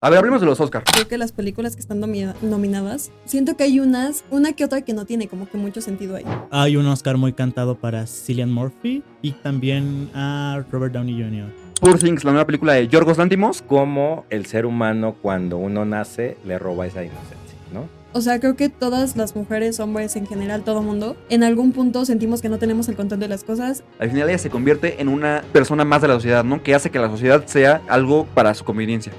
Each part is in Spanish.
A ver, hablemos de los Oscars. Creo que las películas que están nomi- nominadas, siento que hay unas, una que otra que no tiene como que mucho sentido ahí. Hay un Oscar muy cantado para Cillian Murphy y también a Robert Downey Jr. Poor Things, la nueva película de Yorgos Lantimos. Cómo el ser humano cuando uno nace le roba esa inocencia, ¿no? O sea, creo que todas las mujeres, hombres en general, todo mundo, en algún punto sentimos que no tenemos el control de las cosas. Al final ella se convierte en una persona más de la sociedad, ¿no? Que hace que la sociedad sea algo para su conveniencia.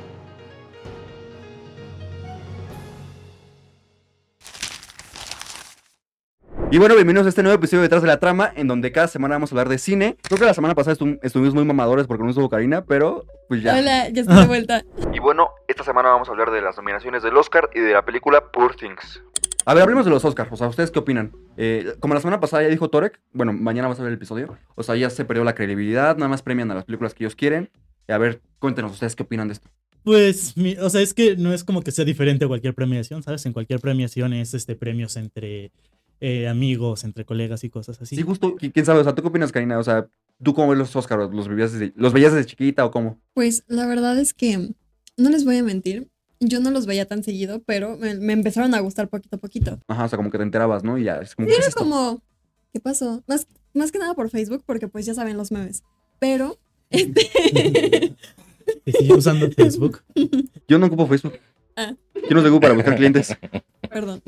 Y bueno, bienvenidos a este nuevo episodio de Detrás de la Trama, en donde cada semana vamos a hablar de cine. Creo que la semana pasada estu- estuvimos muy mamadores porque no estuvo Karina, pero pues ya. Hola, ya estoy de vuelta. Y bueno, esta semana vamos a hablar de las nominaciones del Oscar y de la película Poor Things. A ver, hablemos de los Oscars. O sea, ¿ustedes qué opinan? Eh, como la semana pasada ya dijo Torek, bueno, mañana vas a ver el episodio. O sea, ya se perdió la credibilidad, nada más premian a las películas que ellos quieren. Y a ver, cuéntenos ustedes qué opinan de esto. Pues, mi- o sea, es que no es como que sea diferente a cualquier premiación, ¿sabes? En cualquier premiación es este premios entre eh, amigos, entre colegas y cosas así. Sí, justo, qui- quién sabe, o sea, ¿tú qué opinas, Karina? O sea, ¿tú cómo ves los Oscars? ¿Los veías desde, los veías desde chiquita o cómo? Pues la verdad es que no les voy a mentir. Yo no los veía tan seguido, pero me, me empezaron a gustar poquito a poquito. Ajá, o sea, como que te enterabas, ¿no? Y ya, es como, Sí, ¿qué es era esto? como, ¿qué pasó? Más, más que nada por Facebook, porque pues ya saben los memes. Pero, este, Que sigue usando Facebook. Yo no ocupo Facebook. Ah. Yo no tengo para buscar clientes. perdón.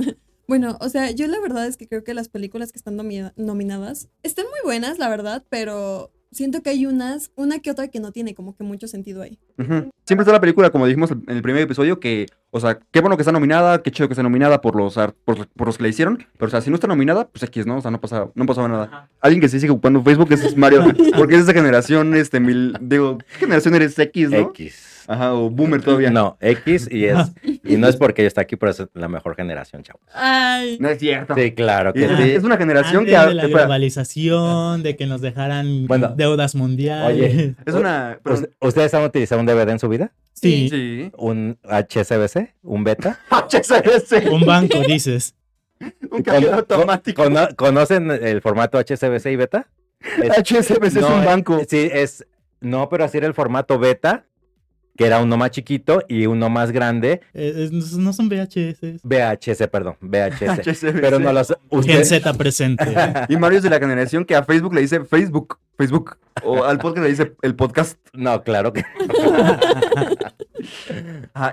Bueno, o sea, yo la verdad es que creo que las películas que están nomi- nominadas están muy buenas, la verdad, pero siento que hay unas, una que otra que no tiene como que mucho sentido ahí. Ujú. Siempre está la película, como dijimos en el primer episodio, que, o sea, qué bueno que está nominada, qué chido que está nominada por los, ar- por, por los que la hicieron, pero, o sea, si no está nominada, pues X, ¿no? O sea, no pasaba, no pasaba nada. Alguien que sí sigue ocupando Facebook es Mario, porque es esa generación, este, mil, digo, ¿qué generación eres X, no? X. Ajá, o Boomer todavía. No, X y es. Y no es porque ella está aquí, pero es la mejor generación, chavo. Ay, No es cierto. Sí, claro que Es, sí. es una generación Antes que... de la espera, globalización, de que nos dejaran Bueno. deudas mundiales. Oye. es una... perdón. ¿Us- ¿Ustedes han utilizado un DVD en su vida? Sí, Sí. ¿Un HSBC? ¿Un beta? HSBC. un banco, dices. Un cajero automático. ¿Cono- ¿Conocen el formato HSBC y beta? Es- HSBC es un banco. Sí, es. No, pero así era el formato beta, que era uno más chiquito y uno más grande. Eh, es- no son VHS. VHS, perdón, VHS. HSBC. pero no los. Gen Usted, Z presente. Y Mario es de la generación que a Facebook le dice Facebook, Facebook. O al podcast le dice el podcast. no, claro que.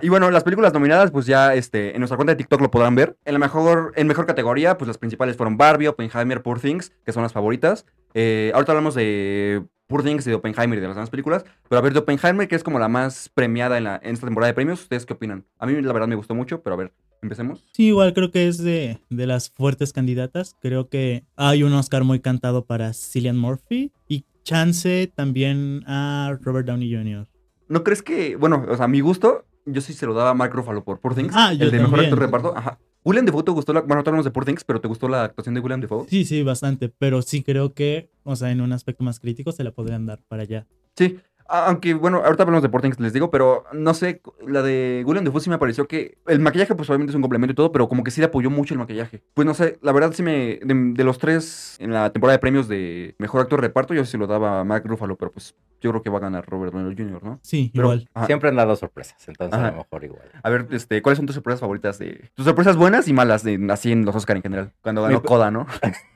Y bueno, las películas nominadas, pues ya este, en nuestra cuenta de TikTok lo podrán ver. En la mejor, en mejor categoría, pues las principales fueron Barbie, Oppenheimer, Poor Things, que son las favoritas. Eh, ahorita hablamos de Poor Things y de Oppenheimer y de las demás películas. Pero a ver, de Oppenheimer, que es como la más premiada en, la, en esta temporada de premios, ¿ustedes qué opinan? A mí la verdad me gustó mucho, pero a ver, empecemos. Sí, igual creo que es de, de las fuertes candidatas. Creo que hay un Oscar muy cantado para Cillian Murphy y chance también a Robert Downey Jr. ¿No crees que, bueno, o sea, a mi gusto, yo sí se lo daba a Mark Ruffalo por Poor Things, Ah, yo el de mejor también. actor de reparto? Ajá. William Defoe te gustó la, bueno, hablamos de Poor Things, pero ¿te gustó la actuación de William Defoe? Sí, sí, bastante, pero sí creo que, o sea, en un aspecto más crítico se la podrían dar para allá. Sí, aunque bueno, ahorita hablamos de Poor Things, les digo, pero no sé, la de William Defoe sí me pareció que el maquillaje pues obviamente es un complemento y todo, pero como que sí le apoyó mucho el maquillaje. Pues no sé, la verdad sí me, de, de los tres en la temporada de premios de mejor actor de reparto, yo sí lo daba a Mark Ruffalo, pero pues yo creo que va a ganar Robert Downey Jr., ¿no? Sí, Pero, igual. ajá. Siempre han dado sorpresas, entonces a lo mejor igual. A ver, este, ¿cuáles son tus sorpresas favoritas de tus sorpresas buenas y malas de así en los Oscar en general? Cuando ganó Mi- Coda, ¿no?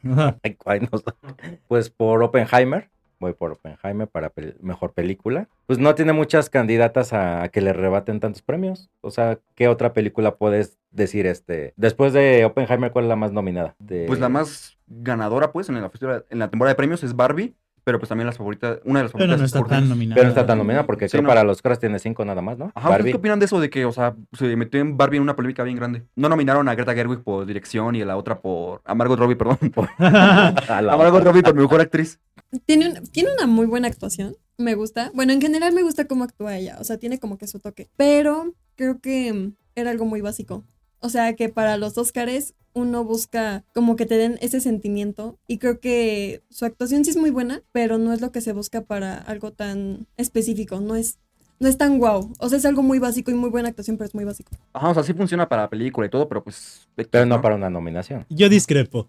Ay, ay, no sé. Pues por Oppenheimer, voy por Oppenheimer para mejor película. Pues no tiene muchas candidatas a, que le rebaten tantos premios. O sea, ¿qué otra película puedes decir este? Después de Oppenheimer, ¿cuál es la más nominada? Pues la más ganadora, pues, en la, en la temporada de premios es Barbie, pero pues también las favoritas, una de las Pero favoritas no es está Poor tan nominada. Pero no está tan nominada porque Sí, creo no. para los Oscars tiene cinco nada más, ¿no? Ajá, ¿ustedes qué opinan de eso? De que, o sea, se metió en Barbie en una polémica bien grande. No nominaron a Greta Gerwig por dirección y a la otra por... A Margot Robbie, perdón. Por, A Margot Robbie por mejor actriz. tiene, un- tiene una muy buena actuación, me gusta. Bueno, en general me gusta cómo actúa ella, o sea, tiene como que su toque. Pero creo que era algo muy básico. O sea, que para los Óscares uno busca como que te den ese sentimiento y creo que su actuación sí es muy buena, pero no es lo que se busca para algo tan específico, no es no es tan guau. O sea, es algo muy básico y muy buena actuación, pero es muy básico. Ajá, o sea, sí funciona para la película y todo, pero pues... Pero no para una nominación. Yo discrepo.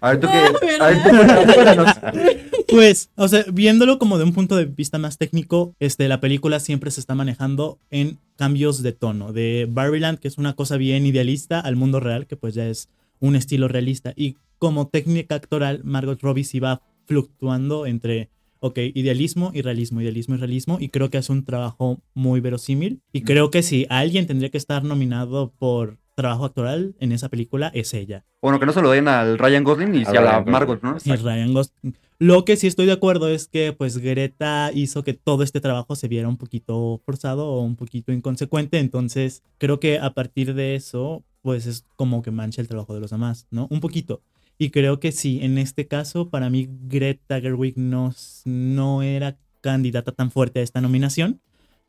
A ver, tú Ah, qué... A ver, tú. Pues, o sea, viéndolo como de un punto de vista más técnico, este, la película siempre se está manejando en cambios de tono. De Barbieland, que es una cosa bien idealista, al mundo real, que pues ya es un estilo realista. Y como técnica actoral, Margot Robbie sí va fluctuando entre, ok, idealismo y realismo, idealismo y realismo. Y creo que es un trabajo muy verosímil. Y creo que si alguien tendría que estar nominado por trabajo actoral en esa película, es ella. Bueno, que no se lo den al Ryan Gosling y A la. Margot, ¿no? Y Ryan Gosling. Lo que sí estoy de acuerdo es que pues Greta hizo que todo este trabajo se viera un poquito forzado o un poquito inconsecuente, entonces creo que a partir de eso pues es como que mancha el trabajo de los demás, ¿no? Un poquito. Y creo que sí, en este caso para mí Greta Gerwig no, no era candidata tan fuerte a esta nominación,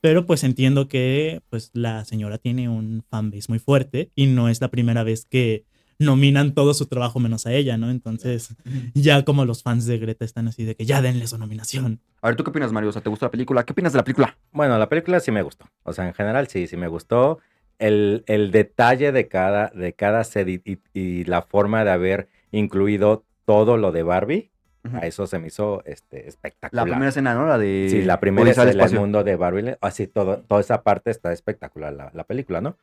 pero pues entiendo que pues la señora tiene un fanbase muy fuerte y no es la primera vez que nominan todo su trabajo menos a ella, ¿no? Entonces, ya como los fans de Greta están así de que ya denle su nominación. A ver, ¿tú qué opinas, Mario? O sea, ¿te gustó la película? ¿Qué opinas de la película? Bueno, la película sí me gustó. O sea, en general sí, sí me gustó. El, el detalle de cada, de cada set y, y- y la forma de haber incluido todo lo de Barbie, Ujú. a eso se me hizo este, espectacular. La primera escena, ¿no? La de. Sí, la primera es Odisea al el espacio. mundo de Barbie. Así, todo, toda esa parte está espectacular, la, la película, ¿no?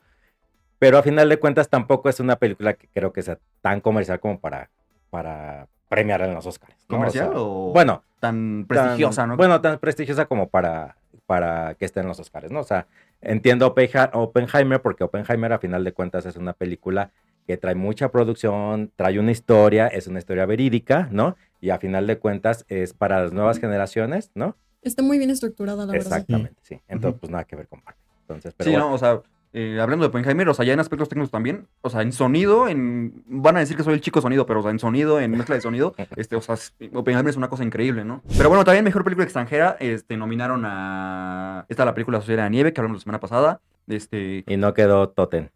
Pero a final de cuentas tampoco es una película que creo que sea tan comercial como para, para premiar en los Oscars. ¿no? O ¿Comercial sea, o Bueno, tan tan- prestigiosa, no? Bueno, tan prestigiosa como para, para que esté en los Oscars, ¿no? O sea, entiendo Oppenheimer porque Oppenheimer a final de cuentas es una película que trae mucha producción, trae una historia, es una historia verídica, ¿no? Y a final de cuentas es para las nuevas generaciones, ¿no? Está muy bien estructurada, la verdad. Exactamente, sí. Entonces, pues nada que ver con Barbie. Entonces, pero sí, bueno. no, o sea, eh, hablando de Oppenheimer, o sea, ya en aspectos técnicos también, o sea, en sonido, en van a decir que soy el chico sonido, pero o sea, en sonido, en mezcla de sonido, este, o sea, es- Oppenheimer es una cosa increíble, ¿no? Pero bueno, también mejor película extranjera, este, nominaron a esta la película Sociedad de la Nieve que hablamos la semana pasada, este, Y no quedó Totem.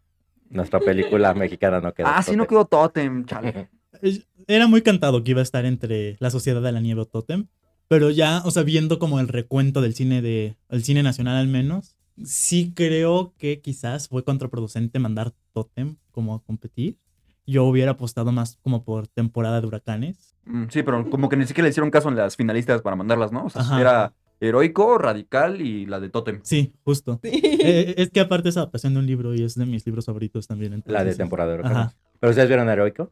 Nuestra película mexicana no quedó ah, sí, no quedó Totem, chale. Era muy cantado que iba a estar entre la Sociedad de la Nieve o Totem, pero ya, o sea, viendo como el recuento del cine de, el cine nacional al menos, sí creo que quizás fue contraproducente mandar Totem como a competir. Yo hubiera apostado más como por temporada de huracanes. Mm, Sí, pero como que ni siquiera le hicieron caso en las finalistas para mandarlas, ¿no? O sea, Ajá. era heroico, radical y la de Totem. Sí, justo. Sí. Eh, es que aparte es adaptación de un libro y es de mis libros favoritos también. La de temporada de Ajá. huracanes. ¿Pero ustedes vieron Heroico?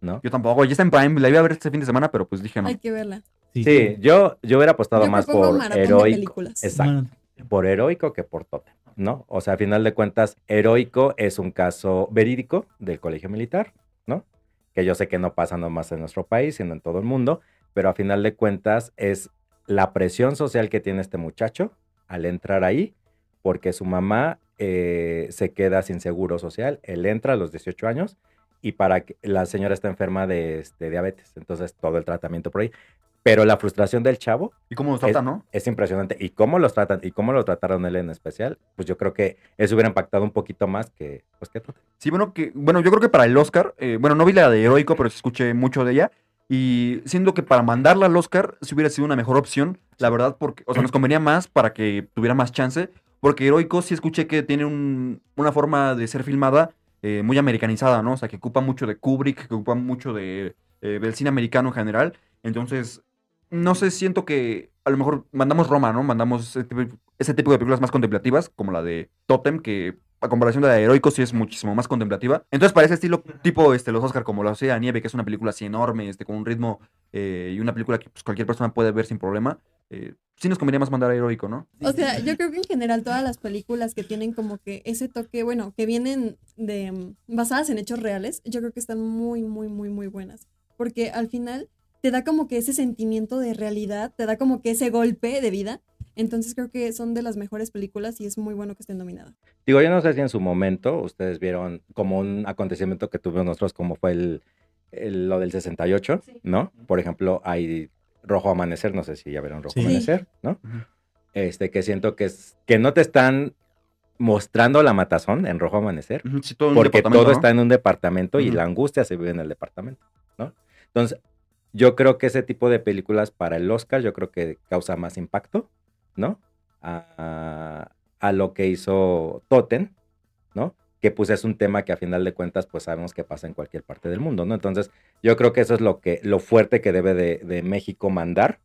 ¿No? Yo tampoco, ya está en Prime, la iba a ver este fin de semana, pero pues dije no. Hay que verla. Sí, Sí, yo, yo hubiera apostado Yo más por Heroico. películas. Exacto. Bueno, por heroico que por totem, ¿no? O sea, a final de cuentas, heroico es un caso verídico del colegio militar, ¿no? Que yo sé que no pasa nomás en nuestro país, sino en todo el mundo, pero a final de cuentas es la presión social que tiene este muchacho al entrar ahí, porque su mamá eh, se queda sin seguro social, él entra a los 18 años y para que la señora está enferma de este, diabetes, entonces todo el tratamiento por ahí. Pero la frustración del chavo ¿Y cómo nos trata, no? es impresionante. Y cómo los tratan, y cómo lo trataron él en especial, pues yo creo que eso hubiera impactado un poquito más que, pues. Sí, bueno, que, bueno, yo creo que para el Oscar, eh, bueno, no vi la de Heroico, pero escuché mucho de ella. Y siento que para mandarla al Oscar, sí hubiera sido una mejor opción, la verdad, porque, o sea, nos convenía más para que tuviera más chance. Porque Heroico sí escuché que tiene un- una forma de ser filmada eh, muy americanizada, ¿no? O sea, que ocupa mucho de Kubrick, que ocupa mucho de, eh, del cine americano en general. Entonces, no sé, siento que a lo mejor mandamos Roma, ¿no? Mandamos ese tipo, ese tipo de películas más contemplativas, como la de Totem, que a comparación de la de Heroico sí es muchísimo más contemplativa. Entonces, para ese estilo, tipo este, los Oscar, como La Sociedad de la Nieve, que es una película así enorme, este, con un ritmo eh, y una película que pues, cualquier persona puede ver sin problema, eh, sí nos convenía más mandar a Heroico, ¿no? O sea, yo creo que en general todas las películas que tienen como que ese toque, bueno, que vienen de mm, basadas en hechos reales, yo creo que están muy, muy, muy, muy buenas. Porque al final te da como que ese sentimiento de realidad, te da como que ese golpe de vida. Entonces creo que son de las mejores películas y es muy bueno que estén nominadas. Digo, yo no sé si en su momento ustedes vieron como un acontecimiento que tuvimos nosotros, como fue el, el- lo del 68, ¿no? Por ejemplo, hay Rojo Amanecer, no sé si ya vieron Rojo Sí. Amanecer, ¿no? Este, que siento que es, que no te están mostrando la matazón en Rojo Amanecer, sí, todo porque todo ¿no? está en un departamento y la angustia se vive en el departamento, ¿no? Entonces, yo creo que ese tipo de películas para el Oscar, yo creo que causa más impacto, ¿no? A, a lo que hizo Totem, ¿no? que pues es un tema que a final de cuentas pues sabemos que pasa en cualquier parte del mundo, ¿no? Entonces yo creo que eso es lo que, lo fuerte que debe de, de México mandar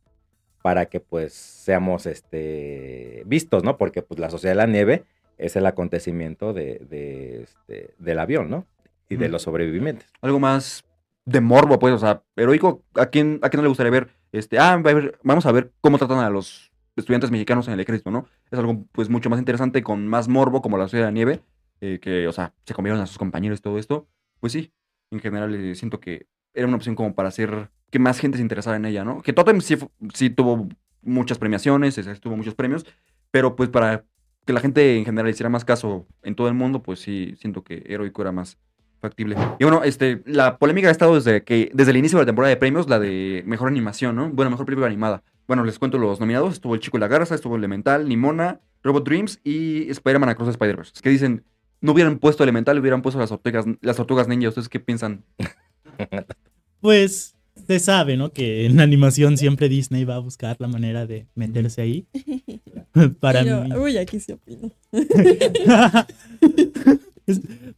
para que pues seamos este, vistos, ¿no? Porque pues la Sociedad de la Nieve es el acontecimiento de, de, este, del avión, ¿no? Y de los sobrevivientes. Algo más de morbo, pues, o sea, heroico. ¿A quién, a quién no le gustaría ver? Este, ah, vamos a ver cómo tratan a los estudiantes mexicanos en el ejército, ¿no? Es algo, pues, mucho más interesante, con más morbo, como la Sociedad de la Nieve, eh, que, o sea, se comieron a sus compañeros y todo esto. Pues sí, en general eh, siento que era una opción como para hacer que más gente se interesara en ella, ¿no? Que Totem sí, sí tuvo muchas premiaciones, tuvo muchos premios, pero pues para que la gente en general hiciera más caso en todo el mundo, pues sí, siento que Heroico era más factible. Y bueno, este, la polémica ha estado desde que, desde el inicio de la temporada de premios, la de mejor animación, ¿no? Bueno, mejor película animada. Bueno, les cuento los nominados. Estuvo El Chico y la Garza, estuvo Elemental, Nimona, Robot Dreams y Spider-Man Across Spider-Verse. Es que dicen, no hubieran puesto Elemental, hubieran puesto las tortugas, las tortugas ninja. ¿Ustedes qué piensan? Pues se sabe, ¿no? Que en animación siempre Disney va a buscar la manera de meterse ahí. Para yo, mí. Uy, aquí sí opino.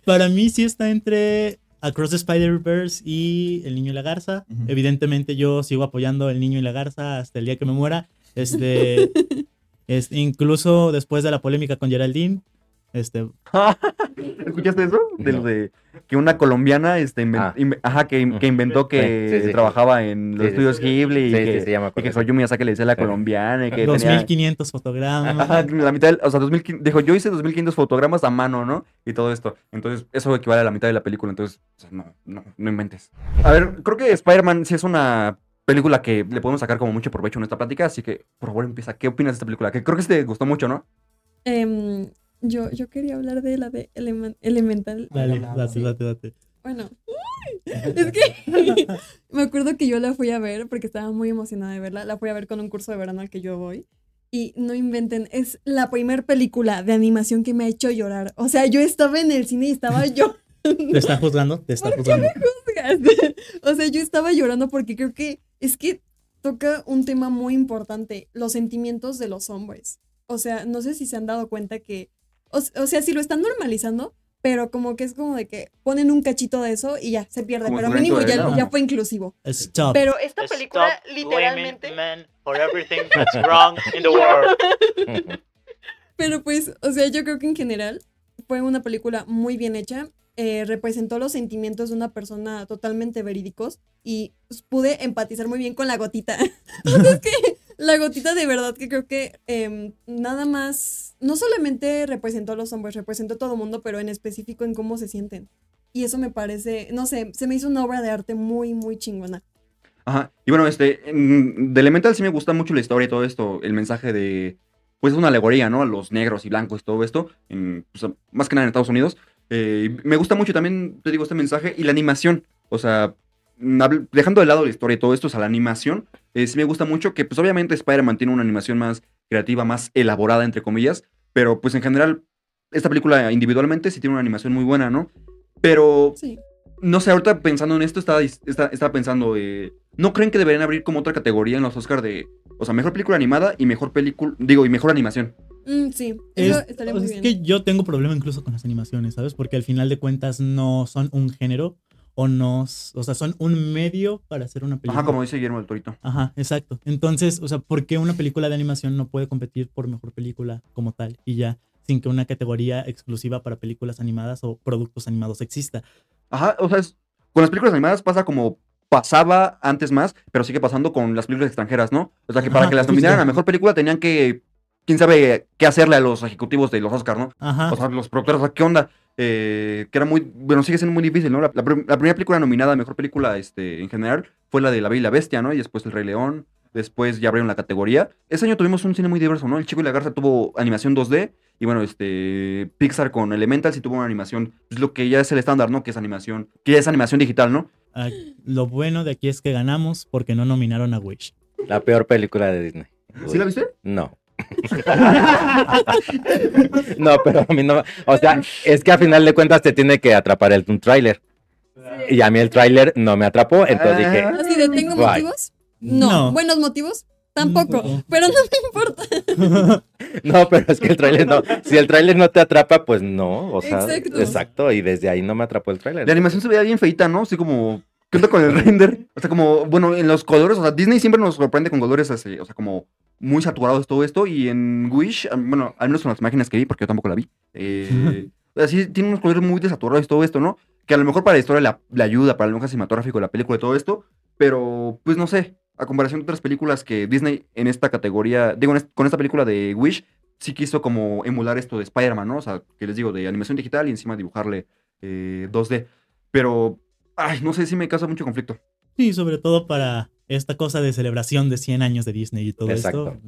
Para mí sí está entre Across the Spider-Verse y El Niño y la Garza. Evidentemente yo sigo apoyando El Niño y la Garza hasta el día que me muera. Este, es, incluso después de la polémica con Geraldine. Este, ¿Escuchaste eso? De lo No. de que una colombiana, este, Ah. ajá, que, in- que inventó que Sí, sí, sí. trabajaba en los estudios sí. Ghibli y Sí, que, sí, sí, ya me y que. Hayao Miyazaki le decía la Sí. colombiana y que tenía... 2500 fotogramas. Ajá, la mitad, del- o sea, 2000, dijo, yo hice 2500 fotogramas a mano, ¿no? Y todo esto. Entonces, eso equivale a la mitad de la película, entonces, o sea, no, no, no inventes. A ver, creo que Spider-Man sí es una película que le podemos sacar como mucho provecho en esta plática, así que, por favor, empieza. ¿Qué opinas de esta película? Que creo que sí te gustó mucho, ¿no? Em, yo, yo quería hablar de la de Elemen- Elemental. Dale, date, date, date. Bueno, es que me acuerdo que yo la fui a ver porque estaba muy emocionada de verla. La fui a ver con un curso de verano al que yo voy. Y no inventen, es la primer película de animación que me ha hecho llorar. O sea, yo estaba en el cine y estaba yo. ¿Te está juzgando? ¿Te está juzgando? o sea, yo estaba llorando porque creo que es que toca un tema muy importante, los sentimientos de los hombres. O sea, no sé si se han dado cuenta que, o, o sea, si lo están normalizando, pero como que es como de que ponen un cachito de eso y ya, se pierde, Como pero mínimo ya, ya fue inclusivo. Stop. Pero esta película literalmente... men for everything that's wrong in the world. Pero pues, o sea, yo creo que en general fue una película muy bien hecha. eh, representó los sentimientos de una persona totalmente verídicos y pues, pude empatizar muy bien con la gotita. o sea, es que la gotita de verdad que creo que em, nada más, no solamente representó a los hombres, representó a todo el mundo, pero en específico en cómo se sienten. Y eso me parece, no sé, se me hizo una obra de arte muy, muy chingona. Ajá. Y bueno, este, de Elemental sí me gusta mucho la historia y todo esto, el mensaje de, pues es una alegoría, ¿no? A los negros y blancos y todo esto, en, pues, más que nada en Estados Unidos. Eh, me gusta mucho también, te digo, este mensaje y la animación, o sea, dejando de lado la historia y todo esto, o sea, la animación, eh, sí me gusta mucho que, pues obviamente Spider-Man tiene una animación más creativa, más elaborada, entre comillas, pero pues en general, esta película individualmente sí tiene una animación muy buena, ¿no? Pero Sí. no sé, ahorita pensando en esto, estaba, estaba pensando, eh, ¿no creen que deberían abrir como otra categoría en los Oscars de, o sea, mejor película animada y mejor película, digo, y mejor animación? Mm, sí, eso Es, estaría o muy sea, bien. es que yo tengo problema incluso con las animaciones, ¿sabes? Porque al final de cuentas no son un género o no, s- o sea, son un medio para hacer una película. Ajá, como dice Guillermo del Torito. Ajá, exacto. Entonces, o sea, ¿por qué una película de animación no puede competir por mejor película como tal y ya sin que una categoría exclusiva para películas animadas o productos animados exista? Ajá, o sea, es- con las películas animadas pasa como pasaba antes más, pero sigue pasando con las películas extranjeras, ¿no? O sea, que para Ajá, que las justo. nominaran a mejor película tenían que, quién sabe qué hacerle a los ejecutivos de los Oscars, ¿no? Ajá. O sea, los productores, ¿qué onda? Eh, que era muy, bueno, sigue siendo muy difícil, ¿no? La, la prim- la primera película nominada a mejor película este, en general fue la de La Bella y la Bestia, ¿no? Y después El Rey León, después ya abrieron la categoría. Ese año tuvimos un cine muy diverso, ¿no? El Chico y la Garza tuvo animación 2D y bueno, este, Pixar con Elemental sí tuvo una animación, pues lo que ya es el estándar, ¿no? Que es animación, que ya es animación digital, ¿no? Ah, lo bueno de aquí es que ganamos porque no nominaron a Wish. La peor película de Disney. ¿Sí la viste? No. no, pero a mí no. O sea, es que a final de cuentas te tiene que atrapar el, un tráiler. Y a mí el tráiler no me atrapó, entonces dije, Ah. Así de, ¿tengo Bye. motivos? No. No. ¿Buenos motivos? Tampoco, Tampoco. pero no me importa. No, pero es que el tráiler no. Si el tráiler no te atrapa, pues no. O sea, Exacto. exacto. Y desde ahí no me atrapó el tráiler. La animación se veía bien feita, ¿no? Así como. ¿Qué onda con el render? O sea, como, bueno, en los colores, o sea, Disney siempre nos sorprende con colores así, o sea, como muy saturados todo esto. Y en Wish, bueno, al menos en las imágenes que vi, porque yo tampoco la vi, eh, así tiene unos colores muy desaturados y todo esto, ¿no? Que a lo mejor para la historia la, la ayuda, para el lenguaje cinematográfico de la película y todo esto, pero pues no sé, a comparación de otras películas que Disney en esta categoría, digo, con esta película de Wish, sí quiso como emular esto de Spider-Man, ¿no? O sea, que les digo, de animación digital y encima dibujarle eh, 2D. Pero, ay, no sé si me causa mucho conflicto. Sí, sobre todo para esta cosa de celebración de 100 años de Disney y todo Exacto. esto.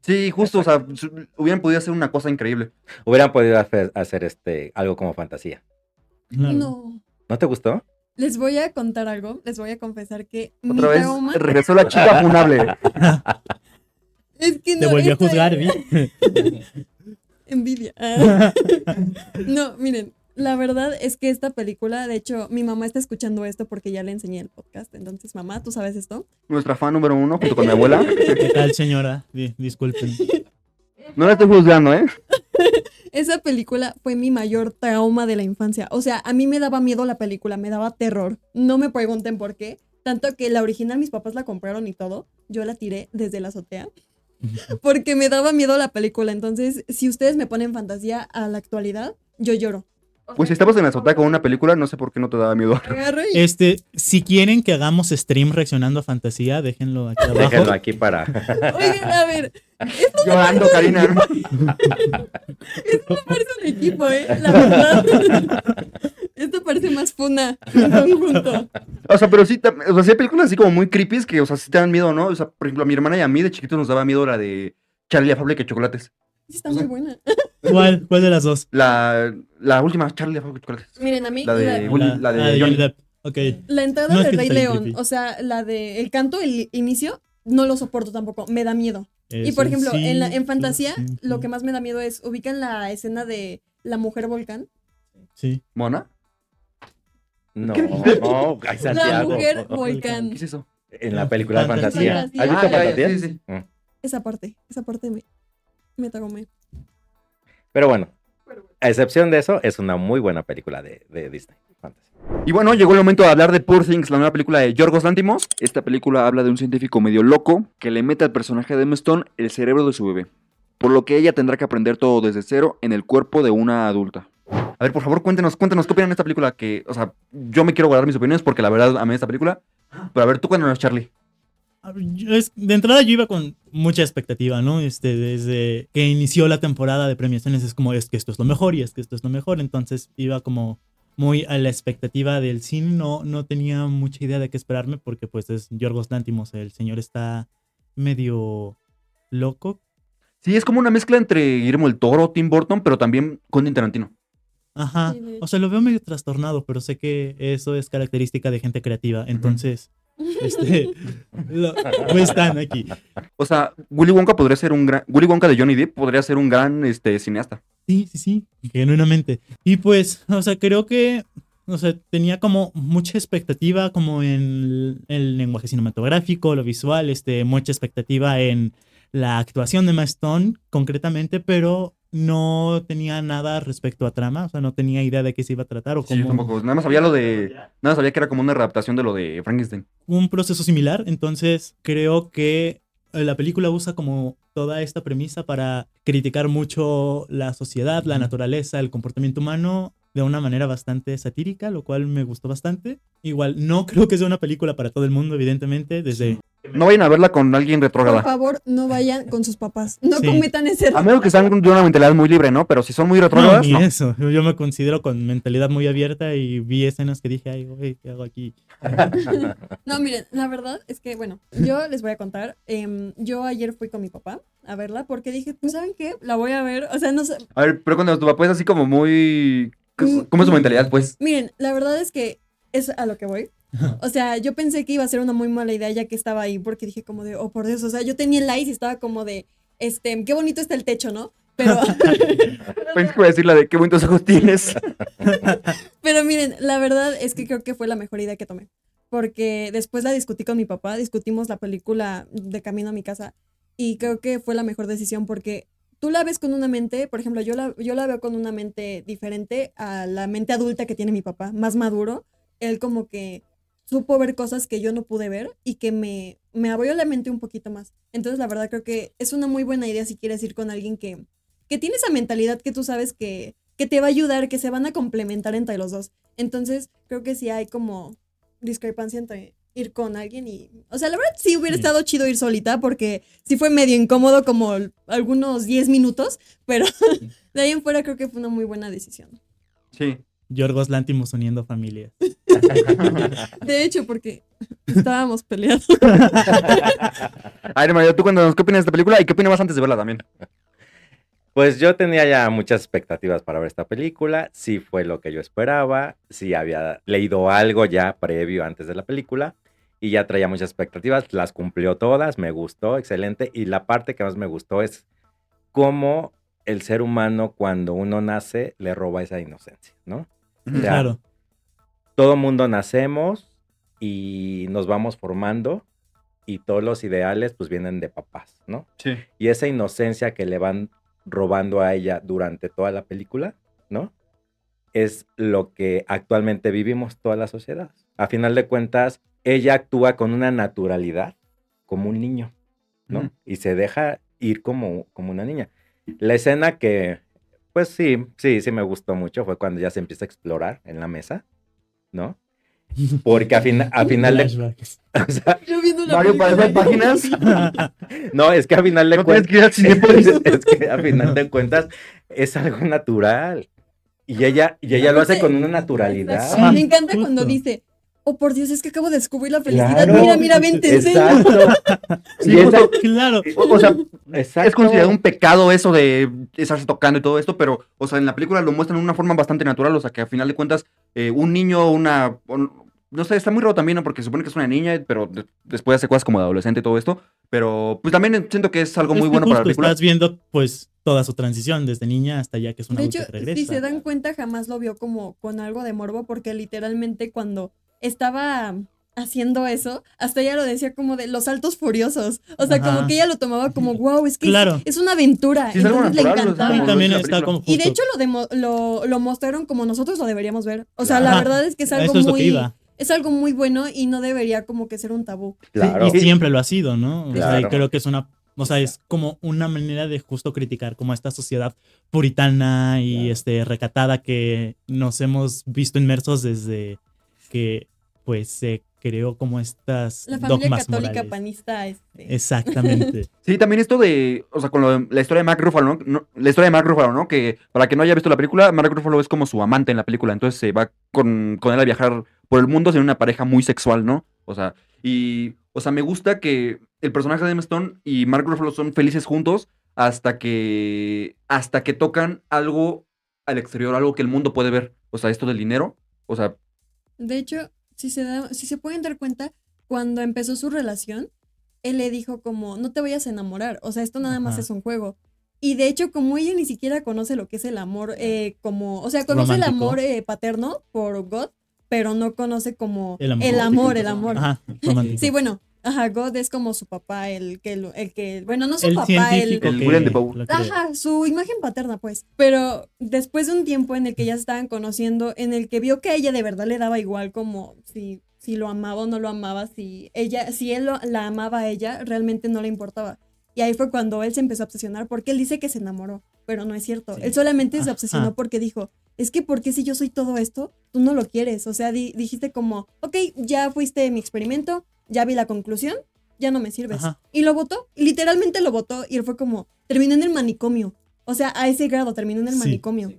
Sí, justo, o sea, hubieran podido hacer una cosa increíble. Hubieran podido hacer, hacer este algo como fantasía. Claro. No. ¿No te gustó? Les voy a contar algo, les voy a confesar que mi Otra vez trauma regresó la chica funable. es que Te no, volvió a juzgar, Vi. envidia. No, miren, la verdad es que esta película, de hecho, mi mamá está escuchando esto porque ya le enseñé el podcast, entonces mamá, ¿tú sabes esto? Nuestra fan número uno, junto con mi abuela. ¿Qué tal, señora? Di- disculpen. No la estoy juzgando, ¿eh? Esa película fue mi mayor trauma de la infancia. O sea, a mí me daba miedo la película, me daba terror. No me pregunten por qué. Tanto que la original mis papás la compraron y todo. Yo la tiré desde la azotea. Porque me daba miedo la película. Entonces, si ustedes me ponen fantasía a la actualidad, yo lloro. Pues si estamos en la azotea con una película, no sé por qué no te daba miedo. Este, si quieren que hagamos stream reaccionando a fantasía, déjenlo aquí abajo. Déjenlo aquí para. Oigan, a ver, Llorando, Karina. ¿no? esto parece un equipo, ¿eh? La verdad. Esto parece más funa en conjunto. O sea, pero sí, o sea, sí hay películas así como muy creepy que, o sea, sí te dan miedo, ¿no? O sea, por ejemplo, a mi hermana y a mí de chiquitos nos daba miedo la de Charlie fábrica de chocolates. Sí, Está muy buena. ¿Cuál? ¿Cuál de las dos? La, la última, Charlie de chocolates. Miren, a mí La de la- Willy- la de ah, Johnny. Depp. Ok. La entrada No es del Rey León, creepy. o sea, la de el canto, el inicio, no lo soporto tampoco, me da miedo. y por ejemplo, sí, en, la, en sí, fantasía, sí, lo que más me da miedo es, ubican la escena de la mujer volcán. Sí. ¿Mona? No, ¿Qué? no, ay, La mujer ¿Qué volcán. es eso? En la película de Fantasía. fantasía. ¿Has visto Ah, fantasía? sí, sí. Mm. Esa parte, esa parte me, me traumé. Pero bueno, a excepción de eso, es una muy buena película de, de Disney. Fantasy. Y bueno, llegó el momento de hablar de Poor Things, la nueva película de Yorgos Lantimos. Esta película habla de un científico medio loco que le mete al personaje de Emma Stone el cerebro de su bebé. Por lo que ella tendrá que aprender todo desde cero en el cuerpo de una adulta. A ver, por favor, cuéntenos, cuéntenos qué opinan de esta película. Que, o sea, yo me quiero guardar mis opiniones porque la verdad amé esta película. Pero a ver, tú cuéntanos, Charlie. De entrada yo iba con mucha expectativa, ¿no? Este, desde que inició la temporada de premiaciones es como, es que esto es lo mejor y es que esto es lo mejor, entonces iba como muy a la expectativa del cine, no, no tenía mucha idea de qué esperarme porque pues es Yorgos Lantimos, el señor está medio loco. Sí, es como una mezcla entre Guillermo el Toro, Tim Burton, pero también Quentin Tarantino. Ajá, o sea, lo veo medio trastornado, pero sé que eso es característica de gente creativa, entonces, este, lo, no están aquí. O sea, Willy Wonka podría ser un gran... Willy Wonka de Johnny Depp podría ser un gran este, cineasta. Sí, sí, sí, genuinamente. Y pues, o sea, creo que, o sea, tenía como mucha expectativa como en el, lenguaje cinematográfico, lo visual, este, mucha expectativa en la actuación de Emma Stone concretamente, pero no tenía nada respecto a trama, o sea, no tenía idea de qué se iba a tratar o Sí, yo cómo tampoco. Nada más sabía lo de... Nada más sabía que era como una adaptación de lo de Frankenstein. un proceso similar, entonces creo que eh, la película usa como toda esta premisa para criticar mucho la sociedad, la naturaleza, el comportamiento humano de una manera bastante satírica, lo cual me gustó bastante. Igual, no creo que sea una película para todo el mundo, evidentemente, desde... No vayan a verla con alguien Por retrógrada. favor, no vayan con sus papás. No Sí. cometan ese A error. menos que sean de una mentalidad muy libre, ¿no? Pero si son muy No, retrógradas, ni no. eso. Yo me considero con mentalidad muy abierta y vi escenas que dije, ay, güey, ¿qué hago aquí? No, miren, la verdad es que, bueno, yo les voy a contar. em, yo ayer fui con mi papá a verla porque dije, pues, ¿saben qué? La voy a ver. O sea, no sé. A ver, pero cuando tu papá es así como muy... Mm, ¿Cómo es su mentalidad, pues? Miren, la verdad es que es a lo que voy. O sea, yo pensé que iba a ser una muy mala idea ya que estaba ahí porque dije como de, oh, por Dios, o sea, yo tenía el ice y estaba como de, este, qué bonito está el techo, ¿no? Pero, Pensé que iba a decir la de qué bonitos ojos tienes. pero miren, la verdad es que creo que fue la mejor idea que tomé. porque después la discutí con mi papá, discutimos la película de camino a mi casa y creo que fue la mejor decisión porque tú la ves con una mente, por ejemplo, yo la, yo la veo con una mente diferente a la mente adulta que tiene mi papá, más maduro. Él como que supo ver cosas que yo no pude ver y que me, me abrió la mente un poquito más. Entonces, la verdad, creo que es una muy buena idea si quieres ir con alguien que, que tiene esa mentalidad que tú sabes que, que te va a ayudar, que se van a complementar entre los dos. Entonces, creo que sí hay como discrepancia entre ir con alguien y... O sea, la verdad sí hubiera Sí. estado chido ir solita porque sí fue medio incómodo como algunos 10 minutos, pero de ahí en fuera creo que fue una muy buena decisión. Sí. Yorgos Lantimos uniendo familias. De hecho, porque estábamos peleando. A ver, Mario, ¿tú cuéntanos qué opinas de esta película y qué opinabas antes de verla también? Pues yo tenía ya muchas expectativas para ver esta película, sí fue lo que yo esperaba, sí había leído algo ya previo antes de la película. Y ya traía muchas expectativas, las cumplió todas, me gustó, excelente. Y la parte que más me gustó es cómo el ser humano cuando uno nace le roba esa inocencia, ¿no? Claro. Todo mundo nacemos y nos vamos formando y todos los ideales pues vienen de papás, ¿no? Sí. y esa inocencia que le van robando a ella durante toda la película, ¿no? Es lo que actualmente vivimos toda la sociedad. A final de cuentas, ella actúa con una naturalidad como un niño, ¿no? Y se deja ir como, como una niña. La escena que, pues sí, sí, sí me gustó mucho fue cuando ya se empieza a explorar en la mesa, ¿no? Porque a, fina- a final de... O sea, Yo viendo la Mario, para esas páginas. no, es que a final de No cuentas... que es que a final de cuentas es algo natural. Y ella, y ella lo hace con una naturalidad. Exacto. Me encanta cuando dice, oh por Dios, es que acabo de descubrir la felicidad. Claro. Mira, mira, ven, te enseño. Exacto. Sí, esa- Claro. O, sea, exacto. es considerado un pecado eso de estarse tocando y todo esto, pero, o sea, en la película lo muestran de una forma bastante natural, o sea, que a final de cuentas, eh, un niño, una... no sé, está muy raro también, ¿no? Porque se supone que es una niña, pero de- después hace cosas como de adolescente y todo esto, pero pues también siento que es algo Es muy que bueno para la película. Estás viendo, pues, toda su transición, desde niña hasta ya que es una De hecho, que regresa. si se dan cuenta, jamás lo vio como con algo de morbo, porque literalmente cuando estaba haciendo eso, hasta ella lo decía como de los saltos furiosos. O sea, como que ella lo tomaba como, wow, es que es- Claro. es, una aventura. Sí, Entonces le encantaba. Y como también la está película. como Y de hecho lo, demo- lo, lo mostraron como nosotros lo deberíamos ver. O sea, la verdad es que es A algo es muy... Es algo muy bueno y no debería como que ser un tabú. Claro. Y siempre lo ha sido, ¿no? O sea, y Claro. creo que es una. O sea, es como una manera de justo criticar como esta sociedad puritana y Claro. este recatada que nos hemos visto inmersos desde que pues se creó como estas La familia dogmas católica morales. panista, este, Exactamente. Sí, también esto de, o sea, con lo de- la historia de Mark Ruffalo, ¿no? No, La historia de Mark Ruffalo, ¿no? Que para quien no haya visto la película, Mark Ruffalo es como su amante en la película, entonces se va con, con él a viajar por el mundo, siendo una pareja muy sexual, ¿no? O sea, y, o sea, me gusta que el personaje de Emma Stone y Mark Ruffalo son felices juntos hasta que, hasta que tocan algo al exterior, algo que el mundo puede ver, o sea, esto del dinero, o sea, De hecho, si se, da, si se pueden dar cuenta, cuando empezó su relación, él le dijo como, no te vayas a enamorar, o sea, esto nada más es un juego. Y de hecho, como ella ni siquiera conoce lo que es el amor, eh, como, o sea, conoce el amor eh, paterno por God, pero no conoce como El el amor. el amor. Ajá. Sí, bueno, ajá, God es como su papá, el que, el que, bueno, no su el papá, el, que. Ajá, su imagen paterna, pues. Pero después de un tiempo en el que ya se estaban conociendo, en el que vio que a ella de verdad le daba igual como si, si lo amaba o no lo amaba, si ella, si él lo- la amaba a ella, realmente no le importaba. Y ahí fue cuando él se empezó a obsesionar, porque él dice que se enamoró, pero no es cierto. Sí. Él solamente se obsesionó porque dijo, es que ¿por qué si yo soy todo esto, tú no lo quieres? O sea, di- dijiste como, ok, ya fuiste mi experimento, ya vi la conclusión, ya no me sirves. Ajá. Y lo votó, literalmente lo votó y él fue como, terminé en el manicomio. O sea, a ese grado, terminó en el Sí. manicomio.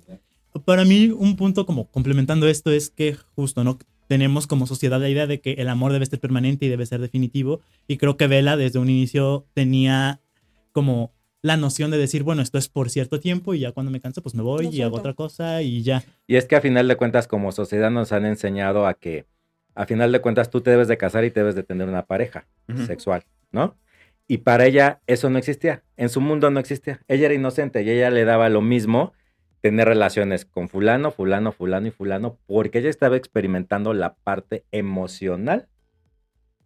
Para mí, un punto como complementando esto es que justo, ¿no? Tenemos como sociedad la idea de que el amor debe ser permanente y debe ser definitivo. Y creo que Vela desde un inicio tenía como la noción de decir, bueno, esto es por cierto tiempo y ya cuando me canso, pues me voy y hago otra cosa y ya. Y es que a final de cuentas, como sociedad, nos han enseñado a que a final de cuentas tú te debes de casar y te debes de tener una pareja sexual, ¿no? Y para ella eso no existía. En su mundo no existía. Ella era inocente y ella le daba lo mismo tener relaciones con fulano, fulano, fulano y fulano, porque ella estaba experimentando la parte emocional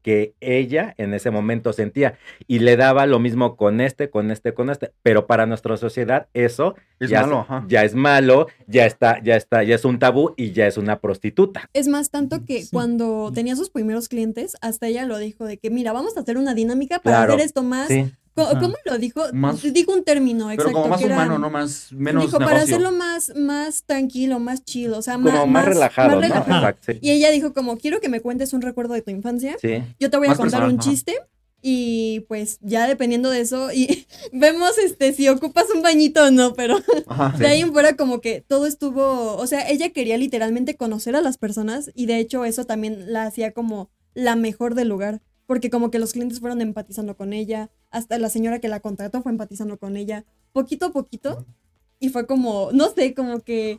que ella en ese momento sentía y le daba lo mismo con este, con este, con este, pero para nuestra sociedad eso Es ya, malo, ajá. ya es malo, ya está, ya está, ya es un tabú y ya es una prostituta. Es más, tanto que Sí. cuando tenía sus primeros clientes, hasta ella lo dijo de que, mira, vamos a hacer una dinámica para Claro, hacer esto más. Sí, Ajá. ¿Cómo lo dijo? Más- dijo un término, Pero exacto. como más que era- humano, ¿no? Más, menos dijo, para negocio. hacerlo más, más tranquilo, más chill, o sea, como ma- más, relajado, más ¿no? relajado. Exacto, sí. Y ella dijo como, quiero que me cuentes un recuerdo de tu infancia, Sí. yo te voy a Más contar personal, un ajá. chiste y pues ya dependiendo de eso, y vemos este si ocupas un bañito o no, pero Ajá, de ahí en fuera como que todo estuvo, o sea, ella quería literalmente conocer a las personas y de hecho eso también la hacía como la mejor del lugar, porque como que los clientes fueron empatizando con ella, hasta la señora que la contrató fue empatizando con ella, poquito a poquito, y fue como, no sé, como que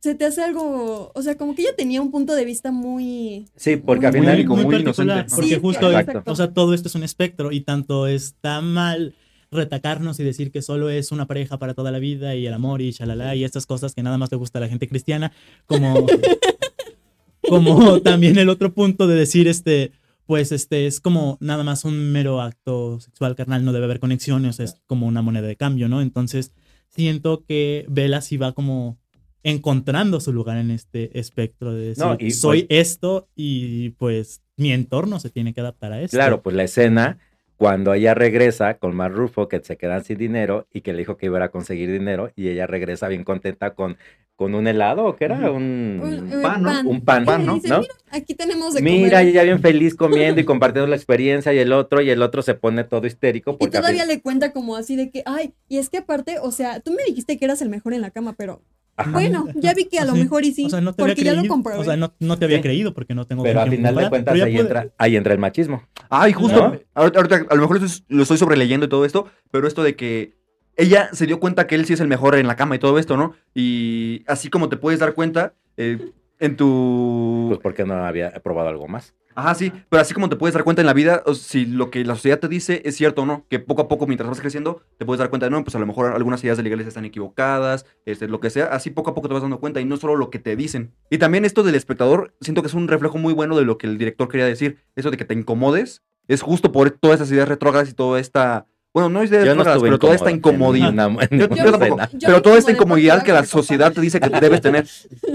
se te hace algo, o sea, como que ella tenía un punto de vista muy... Sí, porque al Muy final único, muy particular, inocente. Porque Sí, justo, exacto. o sea, todo esto es un espectro y tanto está mal retacarnos y decir que solo es una pareja para toda la vida y el amor y shalala y estas cosas que nada más le gusta a la gente cristiana, como, como también el otro punto de decir este, pues este es como nada más un mero acto sexual carnal, no debe haber conexiones, es como una moneda de cambio, ¿no? Entonces siento que Bella sí va como encontrando su lugar en este espectro de decir, No, y, soy pues- esto y pues mi entorno se tiene que adaptar a esto. Claro, pues la escena cuando ella regresa con Mark Rufo, que se quedan sin dinero y que le dijo que iba a ir a conseguir dinero y ella regresa bien contenta con, con un helado, ¿o qué era? Un, Un, pan, ¿no? un pan, ¿no? dice, ¿no? Mira, aquí tenemos de Mira, comer. ella bien feliz comiendo y compartiendo la experiencia y el otro, y el otro se pone todo histérico Y porque todavía fin- le cuenta como así de que, ay, y es que aparte, o sea, tú me dijiste que eras el mejor en la cama, pero. Bueno, ya vi que a lo Sí, mejor y sí, o sea, no te había porque ya lo creído, comprobé. O sea, no, no te había Sí. creído porque no tengo pero al final de cuentas ahí entra, ahí entra el machismo. Ay, justo. ¿No? Ahorita, ahorita a lo mejor esto es- lo estoy sobreleyendo y todo esto, pero esto de que ella se dio cuenta que él sí es el mejor en la cama y todo esto, ¿no? Y así como te puedes dar cuenta eh, en tu... Pues porque no había probado algo más. Ajá, sí, pero así como te puedes dar cuenta en la vida, o si lo que la sociedad te dice es cierto o no, que poco a poco mientras vas creciendo, te puedes dar cuenta de, no, pues a lo mejor algunas ideas de la iglesia están equivocadas, este, lo que sea, así poco a poco te vas dando cuenta y no solo lo que te dicen. Y también esto del espectador, siento que es un reflejo muy bueno de lo que el director quería decir, eso de que te incomodes, es justo por todas esas ideas retrógradas y toda esta, bueno, no ideas Yo no pero toda esta incomodidad. una- en Yo, una yo tampoco, escena. Yo pero toda esta incomodidad que la sociedad te dice que debes tener.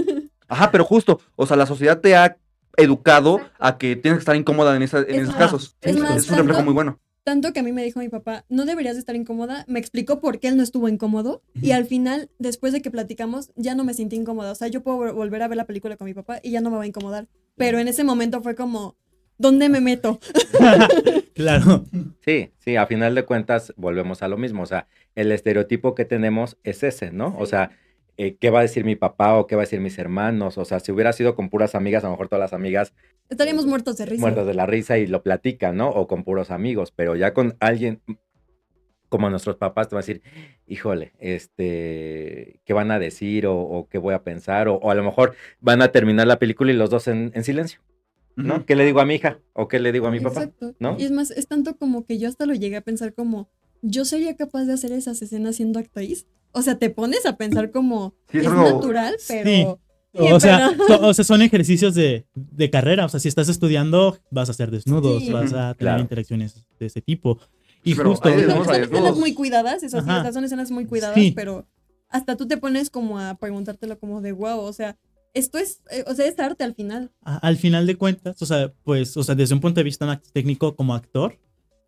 Ajá, pero justo, o sea, la sociedad te ha educado a que tienes que estar incómoda en, esa- en Es esos más, casos. es un reflejo muy bueno. Tanto que a mí me dijo mi papá, no deberías de estar incómoda. Me explicó por qué él no estuvo incómodo. Y al final, después de que platicamos, ya no me sentí incómoda. O sea, yo puedo vol- volver a ver la película con mi papá y ya no me va a incomodar. Pero en ese momento fue como, ¿dónde me meto? claro. Sí, sí, a final de cuentas volvemos a lo mismo. O sea, el estereotipo que tenemos es ese, ¿no? O sea, eh, ¿qué va a decir mi papá o qué va a decir mis hermanos? O sea, si hubiera sido con puras amigas, a lo mejor todas las amigas Estaríamos muertos de risa. muertas de la risa y lo platican, ¿no? O con puros amigos, pero ya con alguien como nuestros papás te van a decir, híjole, este, ¿qué van a decir o, o qué voy a pensar? O, o a lo mejor van a terminar la película y los dos en, en silencio, ¿no? ¿Qué le digo a mi hija o qué le digo a mi papá? Exacto. ¿no? Y es más, es tanto como que yo hasta lo llegué a pensar como, ¿yo sería capaz de hacer esas escenas siendo actriz? O sea, te pones a pensar como, Sí, es es, algo- natural, pero... Sí. O sea, pero- o sea, son ejercicios de, de carrera. O sea, si estás estudiando, vas a hacer desnudos, Sí. vas a tener Claro. interacciones de ese tipo. Y Pero justo. Son, escenas muy cuidadas, eso sí, son escenas muy cuidadas, Sí. pero hasta tú te pones como a preguntártelo como de wow, o sea, esto es, eh, o sea, es arte al final. a- al final de cuentas, o sea, pues, o sea, desde un punto de vista técnico como actor,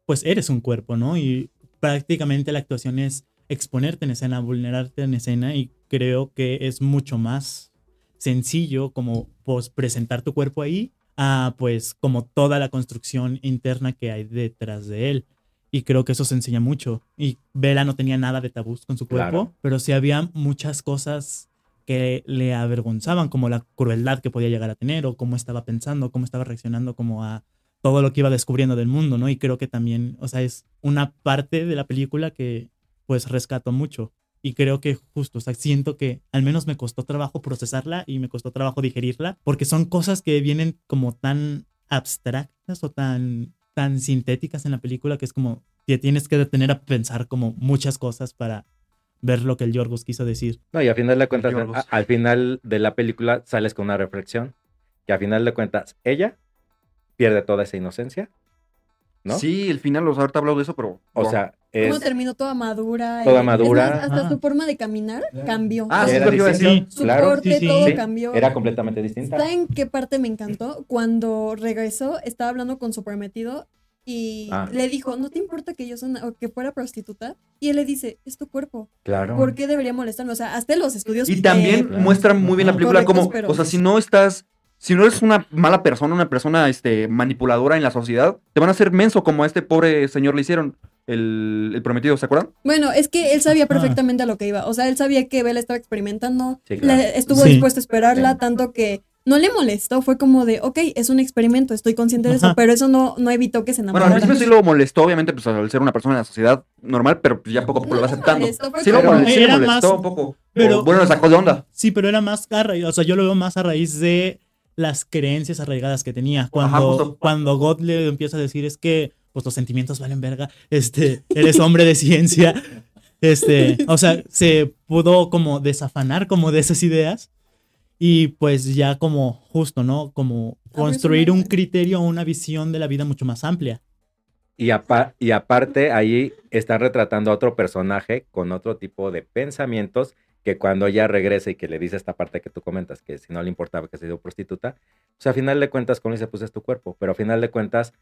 pues eres un cuerpo, ¿no? Y prácticamente la actuación es exponerte en escena, vulnerarte en escena y creo que es mucho más sencillo como pues presentar tu cuerpo ahí a pues como toda la construcción interna que hay detrás de él. Y creo que eso se enseña mucho. Y Bella no tenía nada de tabús con su cuerpo, Claro. pero sí había muchas cosas que le avergonzaban, como la crueldad que podía llegar a tener, o cómo estaba pensando, cómo estaba reaccionando, como a todo lo que iba descubriendo del mundo, ¿no? Y creo que también, o sea, es una parte de la película que pues rescato mucho. Y creo que justo, o sea, siento que al menos me costó trabajo procesarla y me costó trabajo digerirla, porque son cosas que vienen como tan abstractas o tan, tan sintéticas en la película que es como que tienes que detener a pensar como muchas cosas para ver lo que el Yorgos quiso decir. No, y a final de cuentas, a- al final de la película sales con una reflexión, que a final de cuentas ella pierde toda esa inocencia, ¿no? Sí, el final, o sea, ahorita hablo de eso, pero. O wow. sea, Cómo terminó toda madura. Toda madura. más, hasta Ajá. su forma de caminar cambió. Ah, sí, Era iba decir. Su claro, corte, sí, sí. todo Sí, cambió. Era completamente distinta. ¿Saben qué parte me encantó? Cuando regresó, estaba hablando con su prometido y Ah. le dijo, ¿no te importa que yo sea una- o que fuera prostituta? Y él le dice, es tu cuerpo. Claro. ¿Por qué debería molestarme? O sea, hasta los estudios. Y también eh, Claro. muestra muy bien la película como, pero- o sea, si no estás, si no eres una mala persona, una persona este, manipuladora en la sociedad, te van a hacer menso como a este pobre señor le hicieron, el, el prometido, ¿se acuerdan? Bueno, es que él sabía perfectamente a lo que iba. O sea, él sabía que Bella estaba experimentando. Sí, claro. le- estuvo Sí. dispuesto a esperarla, Sí. tanto que no le molestó. Fue como de, ok, es un experimento, estoy consciente de eso, pero eso no, no evitó que se Bueno, enamorara. al principio sí lo molestó, obviamente, pues al ser una persona en la sociedad normal, pero pues, ya poco a poco lo va No, aceptando. molestó, fue Sí lo molestó, molestó más- un poco. pero- O, bueno, lo sacó de onda. Sí, pero era más a raíz, o sea, yo lo veo más a raíz de las creencias arraigadas que tenía. Cuando, cuando God le empieza a decir es que pues los sentimientos valen verga, este, eres hombre de ciencia. Este, o sea, se pudo como desafanar como de esas ideas y pues ya como justo, ¿no? Como construir un criterio o una visión de la vida mucho más amplia. Y, apa- y aparte, ahí están retratando a otro personaje con otro tipo de pensamientos que cuando ella regresa y que le dice esta parte que tú comentas, que si no le importaba que se dio prostituta, pues a final de cuentas, como dice, pues es tu cuerpo, pero a final de cuentas,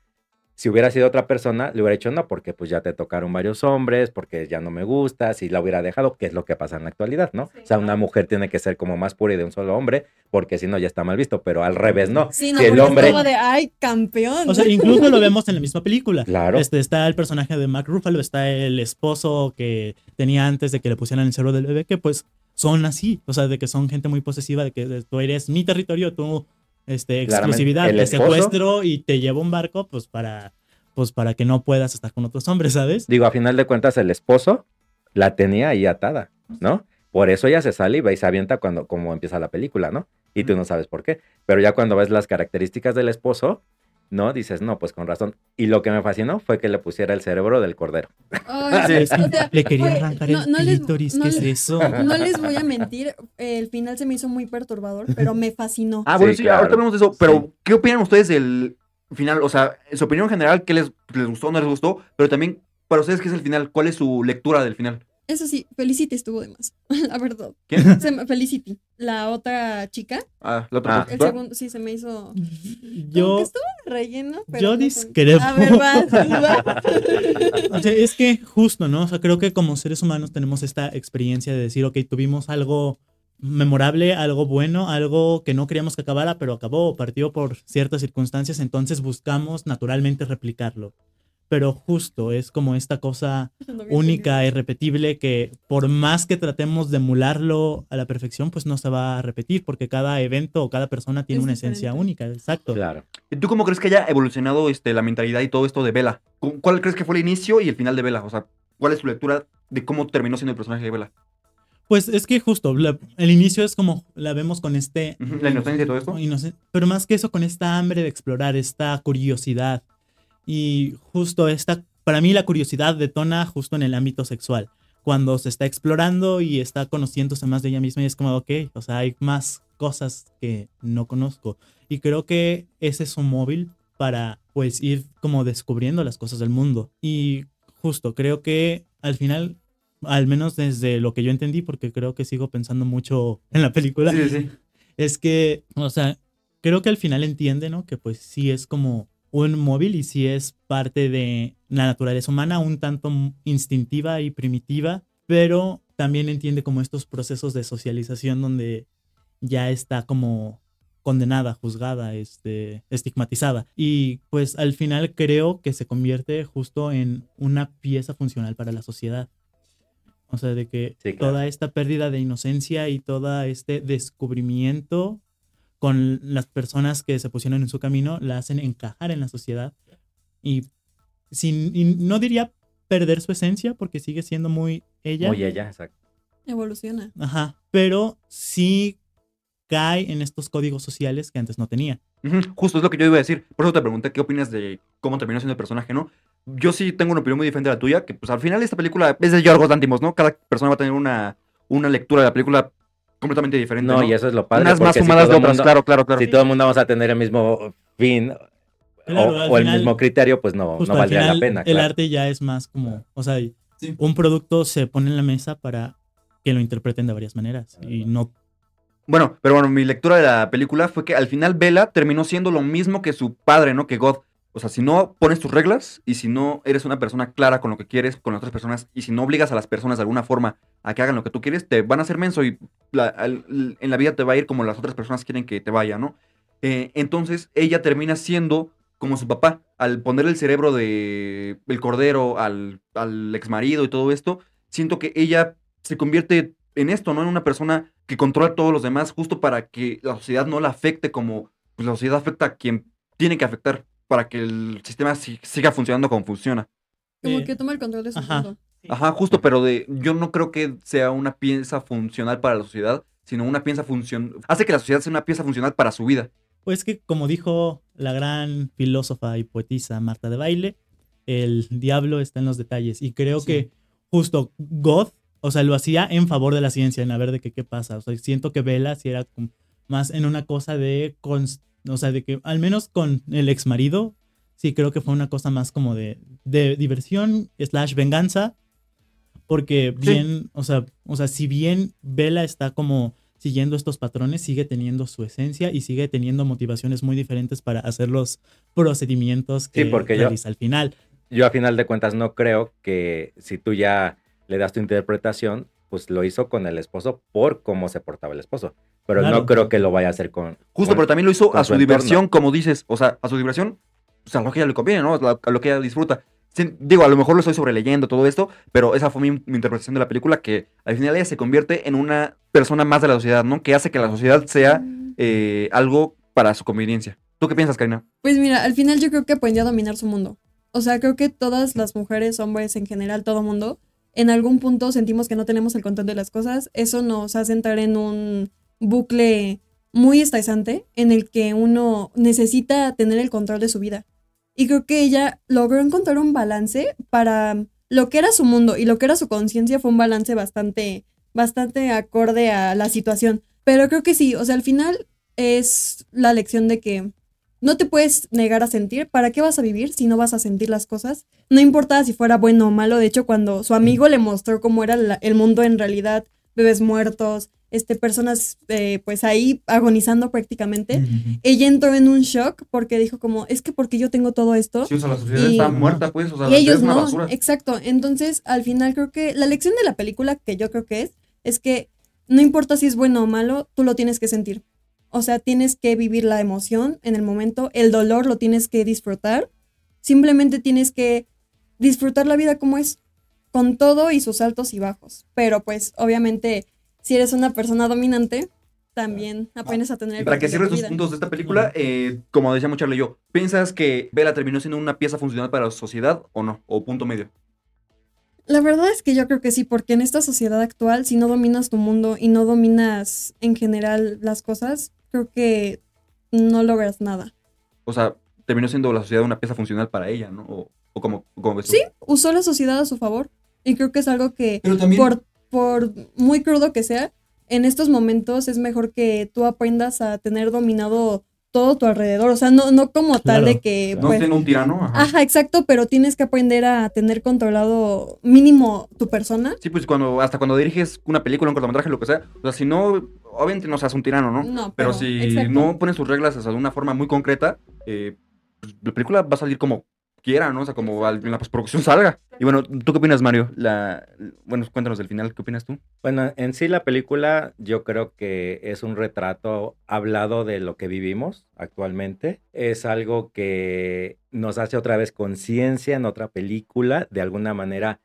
si hubiera sido otra persona, le hubiera dicho no, porque pues ya te tocaron varios hombres, porque ya no me gusta, si la hubiera dejado, que es lo que pasa en la actualidad, ¿no? O sea, una mujer tiene que ser como más pura y de un solo hombre, porque si no ya está mal visto, pero al revés no. Sí, no, si el hombre... de, ay, campeón. O sea, incluso lo vemos en la misma película. Claro. Este, está el personaje de Mark Ruffalo, está el esposo que tenía antes de que le pusieran el cerebro del bebé, que pues son así, o sea, de que son gente muy posesiva, de que tú eres mi territorio, tú, este, exclusividad, el te secuestro y te llevo un barco, pues para, pues para que no puedas estar con otros hombres, ¿sabes? Digo, a final de cuentas, el esposo la tenía ahí atada, ¿no? Por eso ella se sale y va y se avienta cuando como empieza la película, ¿no? Y tú no sabes por qué. Pero ya cuando ves las características del esposo, ¿no? Dices, no, pues con razón. Y lo que me fascinó fue que le pusiera el cerebro del cordero. Ay, Sí, o Es que sea, le quería fue- arrancar no- el no clítoris, no ¿qué es les- eso? No les voy a mentir, el final se me hizo muy perturbador, pero me fascinó. Ah, bueno, Sí, sí, claro. ahorita hablamos de eso, pero Sí. ¿qué opinan ustedes del final? O sea, en su opinión general, ¿qué les, les gustó o no les gustó? Pero también, para ustedes, ¿qué es el final? ¿Cuál es su lectura del final? Eso sí, Felicity estuvo de más, la verdad. ¿Quién? Se me- Felicity, la otra chica, Ah, la otra Ah. el segundo, sí, se me hizo... Como que Yo, estuvo relleno, pero... yo no discrepo. A ver, vas, vas. O sea, es que justo, ¿no? O sea, creo que como seres humanos tenemos esta experiencia de decir, ok, tuvimos algo memorable, algo bueno, algo que no queríamos que acabara, pero acabó o partió por ciertas circunstancias, entonces buscamos naturalmente replicarlo. Pero justo es como esta cosa No única y repetible que por más que tratemos de emularlo a la perfección, pues no se va a repetir porque cada evento o cada persona tiene Es una esencia única, exacto. Claro. ¿Y ¿Tú cómo crees que haya evolucionado este, la mentalidad y todo esto de Vela? ¿Cu- ¿Cuál crees que fue el inicio y el final de Vela? O sea, ¿cuál es tu lectura de cómo terminó siendo el personaje de Vela? Pues es que justo, la- el inicio es como la vemos con este La inocencia y todo esto. Pero más que eso, con esta hambre de explorar, esta curiosidad. Y justo esta, para mí la curiosidad detona justo en el ámbito sexual. Cuando se está explorando y está conociéndose más de ella misma y es como, ok, o sea, hay más cosas que no conozco. Y creo que ese es un móvil para pues ir como descubriendo las cosas del mundo. Y justo, creo que al final, al menos desde lo que yo entendí, porque creo que sigo pensando mucho en la película, Sí, sí, sí. es que, o sea, creo que al final entiende, ¿no? Que pues sí es como un móvil y sí es parte de la naturaleza humana, un tanto instintiva y primitiva, pero también entiende como estos procesos de socialización donde ya está como condenada, juzgada, este, estigmatizada. Y pues al final creo que se convierte justo en una pieza funcional para la sociedad. O sea, de que Sí, claro. toda esta pérdida de inocencia y todo este descubrimiento con las personas que se pusieron en su camino la hacen encajar en la sociedad y, sin, y no diría perder su esencia porque sigue siendo muy ella. Muy ella, exacto. Evoluciona. Ajá, pero sí cae en estos códigos sociales que antes no tenía. Justo es lo que yo iba a decir. Por eso te pregunté qué opinas de cómo terminó siendo el personaje, ¿no? Yo sí tengo una opinión muy diferente a la tuya, que pues al final esta película es de Yorgos Lantimos, ¿no? Cada persona va a tener una, una lectura de la película completamente diferente. No, No, y eso es lo padre. Unas más porque si fumadas todo de otras, mundo- claro, claro, claro. Si todo el mundo vamos a tener el mismo fin, Claro, o, el final- mismo criterio, pues no, no al valdría final, la pena. El claro. arte ya es más como, o sea, Sí. un producto se pone en la mesa para que lo interpreten de varias maneras y no Bueno, pero bueno, mi lectura de la película fue que al final Bella terminó siendo lo mismo que su padre, ¿no? Que God. O sea, si no pones tus reglas y si no eres una persona clara con lo que quieres con las otras personas y si no obligas a las personas de alguna forma a que hagan lo que tú quieres, te van a hacer menso y la- al- en la vida te va a ir como las otras personas quieren que te vaya, ¿no? Eh, entonces ella termina siendo como su papá. Al poner el cerebro de el cordero al, al ex marido y todo esto, siento que ella se convierte en esto, ¿no? En una persona que controla a todos los demás justo para que la sociedad no la afecte como pues, la sociedad afecta a quien tiene que afectar para que el sistema si- siga funcionando como funciona. Como Eh, que toma el control de su. Ajá, justo, pero de yo no creo que sea una pieza funcional para la sociedad, sino una pieza función hace que la sociedad sea una pieza funcional para su vida. Pues que, como dijo la gran filósofa y poetisa Marta de Baile, el diablo está en los detalles. Y creo Sí. que justo God, o sea, lo hacía en favor de la ciencia, en a ver de qué, qué pasa. O sea, siento que Vela sí era más en una cosa de, o sea, de que al menos con el ex marido, sí creo que fue una cosa más como de, de diversión slash venganza. Porque Sí. bien, o sea, o sea, si bien Vela está como siguiendo estos patrones, sigue teniendo su esencia y sigue teniendo motivaciones muy diferentes para hacer los procedimientos que porque yo- realiza al final. Yo a final de cuentas no creo que si tú ya le das tu interpretación, pues lo hizo con el esposo por cómo se portaba el esposo. Pero Claro. no creo que lo vaya a hacer con... Justo, con- pero también lo hizo a su su, diversión, como dices, o sea, a su diversión, o sea, a lo que ella le conviene, ¿no? A lo que ella disfruta. Sí, digo, a lo mejor lo estoy sobreleyendo todo esto, pero esa fue mi, mi interpretación de la película, que al final ella se convierte en una persona más de la sociedad, ¿no? Que hace que la sociedad sea eh, algo para su conveniencia. ¿Tú qué piensas, Karina? Pues mira, al final yo creo que aprendió a dominar su mundo. O sea, creo que todas las mujeres, hombres en general, todo mundo, en algún punto sentimos que no tenemos el control de las cosas. Eso nos hace entrar en un bucle muy estresante en el que uno necesita tener el control de su vida. Y creo que ella logró encontrar un balance para lo que era su mundo y lo que era su conciencia fue un balance bastante, bastante acorde a la situación. Pero creo que sí, o sea, al final es la lección de que no te puedes negar a sentir. ¿Para qué vas a vivir si no vas a sentir las cosas? No importa si fuera bueno o malo. De hecho, cuando su amigo le mostró cómo era el mundo en realidad, bebés muertos, este, personas eh, pues ahí agonizando prácticamente, ella entró en un shock porque dijo como, es que porque yo tengo todo esto. Sí, o sea, la sociedad Y- está muerta, pues, o sea, Y ellos no, basura. exacto. Entonces, al final creo que la lección de la película, que yo creo que es, es que no importa si es bueno o malo, tú lo tienes que sentir. O sea, tienes que vivir la emoción en el momento, el dolor lo tienes que disfrutar. Simplemente tienes que disfrutar la vida como es, con todo y sus altos y bajos. Pero pues, obviamente, si eres una persona dominante, también aprendes a tener... Y para que cierres tu tus puntos de esta película, eh, como decía Charlie y yo, ¿piensas que Bella terminó siendo una pieza funcional para la sociedad o no? O punto medio. La verdad es que yo creo que sí, porque en esta sociedad actual, si no dominas tu mundo y no dominas en general las cosas, creo que no logras nada. O sea, terminó siendo la sociedad una pieza funcional para ella, ¿no? O, o como, como ves tú. Sí, usó la sociedad a su favor. Y creo que es algo que, Pero también... por, por muy crudo que sea, en estos momentos es mejor que tú aprendas a tener dominado todo tu alrededor. O sea, no, no como tal de que... No pues, tengo un tirano. Ajá. Ajá, exacto, pero tienes que aprender a tener controlado mínimo tu persona. Sí, pues cuando, hasta cuando diriges una película, un cortometraje, lo que sea, o sea, si no, obviamente no seas un tirano, ¿no? No, Pero, pero, si exacto. no pones tus reglas o sea, de una forma muy concreta, eh, pues, la película va a salir como quiera, ¿no? O sea, como la postproducción salga. Y bueno, ¿tú qué opinas, Mario? La, bueno, cuéntanos del final, ¿qué opinas tú? Bueno, en sí la película yo creo que es un retrato hablado de lo que vivimos actualmente. Es algo que nos hace otra vez conciencia en otra película, de alguna manera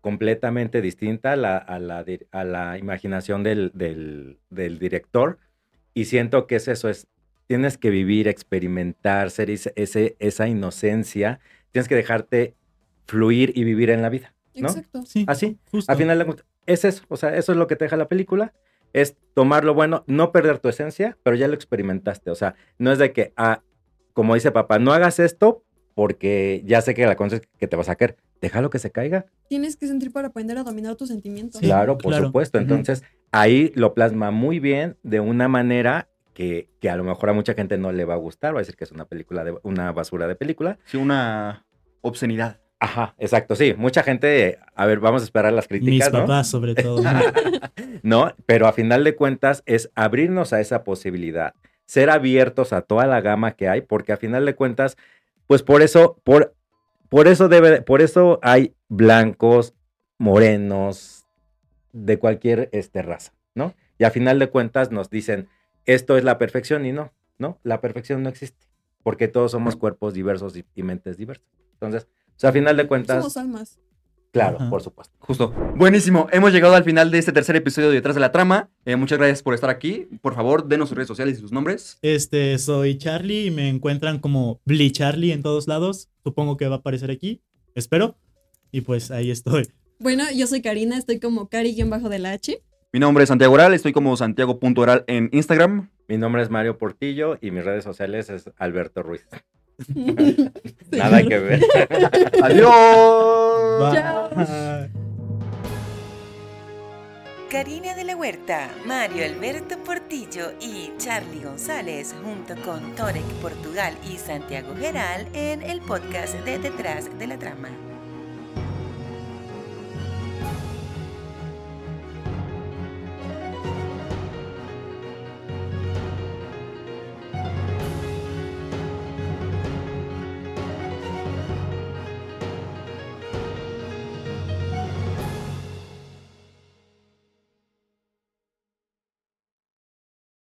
completamente distinta a la, a la, a la imaginación del, del- del director. Y siento que es eso, es, tienes que vivir, experimentar, ser ese- esa inocencia, tienes que dejarte fluir y vivir en la vida. ¿no? Exacto. Sí, Así, justo. al final es eso, o sea, eso es lo que te deja la película, es tomar lo bueno, no perder tu esencia, pero ya lo experimentaste, o sea, no es de que, ah, como dice papá, no hagas esto porque ya sé que la cosa que te vas a caer, déjalo que se caiga. Tienes que sentir para aprender a dominar tus sentimientos. Sí, claro, por claro. supuesto, entonces ahí lo plasma muy bien de una manera que, que a lo mejor a mucha gente no le va a gustar, va a decir que es una película de una basura de película. Sí, una obscenidad. Ajá, exacto, sí. Mucha gente, a ver, vamos a esperar las Mis críticas, ¿no? papás, sobre todo. ¿no? Pero a final de cuentas es abrirnos a esa posibilidad, ser abiertos a toda la gama que hay, porque a final de cuentas, pues por eso, por, por eso debe, por eso hay blancos, morenos, de cualquier este, raza, ¿no? Y a final de cuentas nos dicen, esto es la perfección y no, ¿no? La perfección no existe, porque todos somos cuerpos diversos y, y mentes diversas. Entonces, o sea, a final de cuentas, Somos almas. claro, Ajá. por supuesto. Justo. Buenísimo. Hemos llegado al final de este tercer episodio de Detrás de la Trama. Eh, muchas gracias por estar aquí. Por favor, denos sus redes sociales y sus nombres. Este, soy Charlie y me encuentran como Bli Charlie en todos lados. Supongo que va a aparecer aquí. Espero. Y pues ahí estoy. Bueno, yo soy Karina, estoy como Cari-bajo de la H. Mi nombre es Santiago Oral. Estoy como Santiago.oral en Instagram. Mi nombre es Mario Portillo y mis redes sociales es Alberto Ruiz. Nada que ver. Adiós. Chao. Bye. Karina de la Huerta, Mario Alberto Portillo y Charlie González, junto con Torek Portugal y Santiago Geral, en el podcast de Detrás de la Trama.